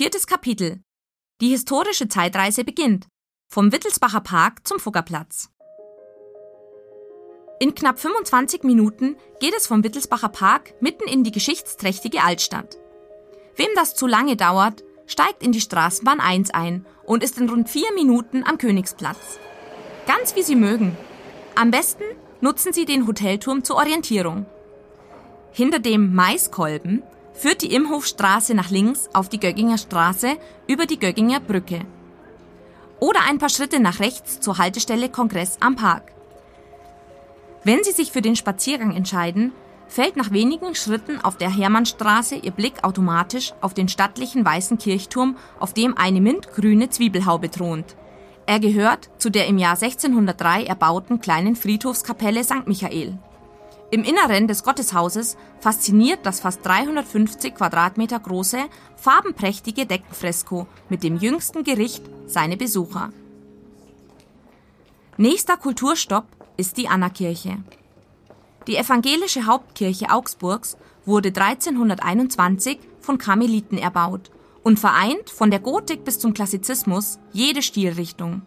Viertes Kapitel. Die historische Zeitreise beginnt. Vom Wittelsbacher Park zum Fuggerplatz. In knapp 25 Minuten geht es vom Wittelsbacher Park mitten in die geschichtsträchtige Altstadt. Wem das zu lange dauert, steigt in die Straßenbahn 1 ein und ist in rund vier Minuten am Königsplatz. Ganz wie Sie mögen. Am besten nutzen Sie den Hotelturm zur Orientierung. Hinter dem Maiskolben führt die Imhofstraße nach links auf die Gögginger Straße über die Gögginger Brücke. Oder ein paar Schritte nach rechts zur Haltestelle Kongress am Park. Wenn Sie sich für den Spaziergang entscheiden, fällt nach wenigen Schritten auf der Hermannstraße Ihr Blick automatisch auf den stattlichen weißen Kirchturm, auf dem eine mintgrüne Zwiebelhaube thront. Er gehört zu der im Jahr 1603 erbauten kleinen Friedhofskapelle St. Michael. Im Inneren des Gotteshauses fasziniert das fast 350 Quadratmeter große, farbenprächtige Deckenfresko mit dem jüngsten Gericht seine Besucher. Nächster Kulturstopp ist die Annakirche. Die evangelische Hauptkirche Augsburgs wurde 1321 von Karmeliten erbaut und vereint von der Gotik bis zum Klassizismus jede Stilrichtung.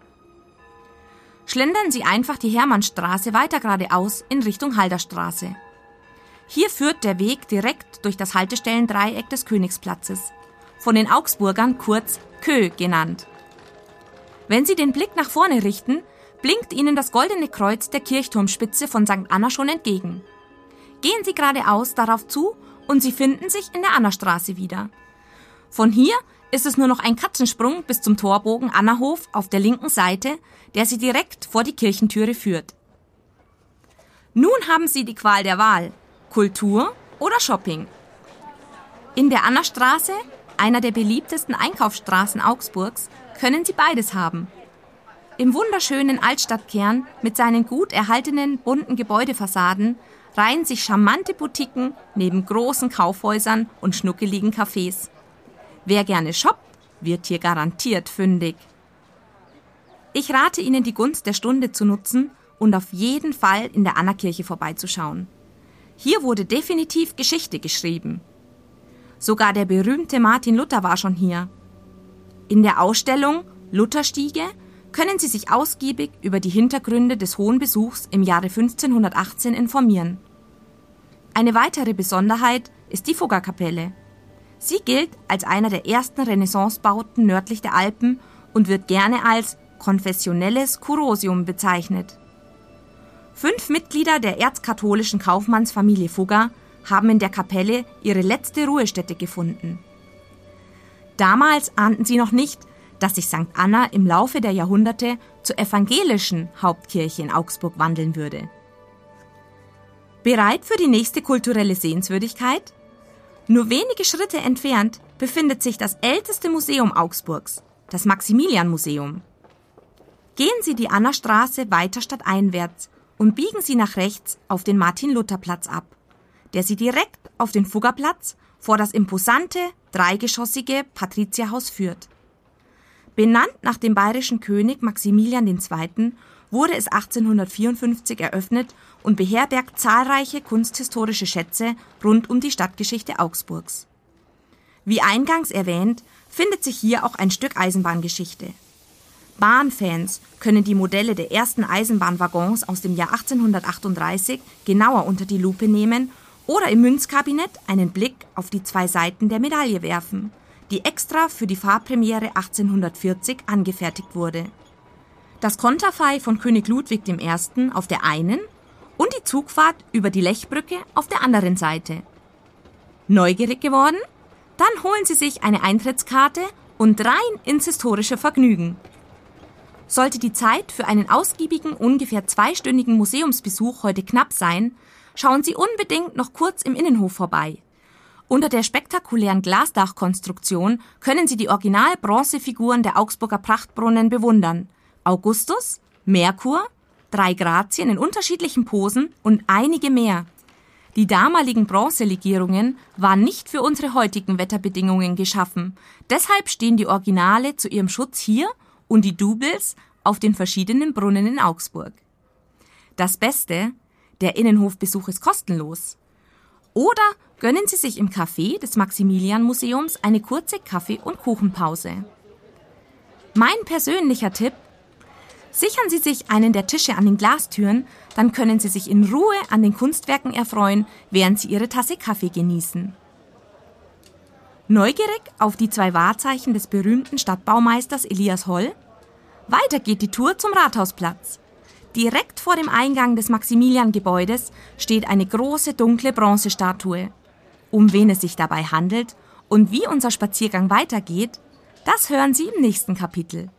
Schlendern Sie einfach die Hermannstraße weiter geradeaus in Richtung Halderstraße. Hier führt der Weg direkt durch das Haltestellendreieck des Königsplatzes, von den Augsburgern kurz Kö genannt. Wenn Sie den Blick nach vorne richten, blinkt Ihnen das goldene Kreuz der Kirchturmspitze von St. Anna schon entgegen. Gehen Sie geradeaus darauf zu und Sie finden sich in der Annastraße wieder. Von hier ist es nur noch ein Katzensprung bis zum Torbogen Annahof auf der linken Seite, der sie direkt vor die Kirchentüre führt. Nun haben Sie die Qual der Wahl. Kultur oder Shopping. In der Annastraße, einer der beliebtesten Einkaufsstraßen Augsburgs, können Sie beides haben. Im wunderschönen Altstadtkern mit seinen gut erhaltenen bunten Gebäudefassaden reihen sich charmante Boutiquen neben großen Kaufhäusern und schnuckeligen Cafés. Wer gerne shoppt, wird hier garantiert fündig. Ich rate Ihnen, die Gunst der Stunde zu nutzen und auf jeden Fall in der Annakirche vorbeizuschauen. Hier wurde definitiv Geschichte geschrieben. Sogar der berühmte Martin Luther war schon hier. In der Ausstellung Lutherstiege können Sie sich ausgiebig über die Hintergründe des Hohen Besuchs im Jahre 1518 informieren. Eine weitere Besonderheit ist die Fuggerkapelle. Sie gilt als einer der ersten Renaissancebauten nördlich der Alpen und wird gerne als konfessionelles Kurosium bezeichnet. Fünf Mitglieder der erzkatholischen Kaufmannsfamilie Fugger haben in der Kapelle ihre letzte Ruhestätte gefunden. Damals ahnten sie noch nicht, dass sich St. Anna im Laufe der Jahrhunderte zur evangelischen Hauptkirche in Augsburg wandeln würde. Bereit für die nächste kulturelle Sehenswürdigkeit? Nur wenige Schritte entfernt befindet sich das älteste Museum Augsburgs, das Maximilian-Museum. Gehen Sie die Annastraße weiter stadteinwärts und biegen Sie nach rechts auf den Martin-Luther-Platz ab, der Sie direkt auf den Fuggerplatz vor das imposante, dreigeschossige Patrizierhaus führt. Benannt nach dem bayerischen König Maximilian II. Wurde es 1854 eröffnet und beherbergt zahlreiche kunsthistorische Schätze rund um die Stadtgeschichte Augsburgs. Wie eingangs erwähnt, findet sich hier auch ein Stück Eisenbahngeschichte. Bahnfans können die Modelle der ersten Eisenbahnwaggons aus dem Jahr 1838 genauer unter die Lupe nehmen oder im Münzkabinett einen Blick auf die zwei Seiten der Medaille werfen, die extra für die Fahrpremiere 1840 angefertigt wurde. Das Konterfei von König Ludwig I. auf der einen und die Zugfahrt über die Lechbrücke auf der anderen Seite. Neugierig geworden? Dann holen Sie sich eine Eintrittskarte und rein ins historische Vergnügen. Sollte die Zeit für einen ausgiebigen, ungefähr zweistündigen Museumsbesuch heute knapp sein, schauen Sie unbedingt noch kurz im Innenhof vorbei. Unter der spektakulären Glasdachkonstruktion können Sie die Original-Bronzefiguren der Augsburger Prachtbrunnen bewundern. Augustus, Merkur, drei Grazien in unterschiedlichen Posen und einige mehr. Die damaligen Bronzelegierungen waren nicht für unsere heutigen Wetterbedingungen geschaffen. Deshalb stehen die Originale zu ihrem Schutz hier und die Doubles auf den verschiedenen Brunnen in Augsburg. Das Beste, der Innenhofbesuch ist kostenlos. Oder gönnen Sie sich im Café des Maximilian Museums eine kurze Kaffee- und Kuchenpause. Mein persönlicher Tipp, Sichern Sie sich einen der Tische an den Glastüren, dann können Sie sich in Ruhe an den Kunstwerken erfreuen, während Sie Ihre Tasse Kaffee genießen. Neugierig auf die zwei Wahrzeichen des berühmten Stadtbaumeisters Elias Holl? Weiter geht die Tour zum Rathausplatz. Direkt vor dem Eingang des Maximilian-Gebäudes steht eine große dunkle Bronzestatue. Um wen es sich dabei handelt und wie unser Spaziergang weitergeht, das hören Sie im nächsten Kapitel.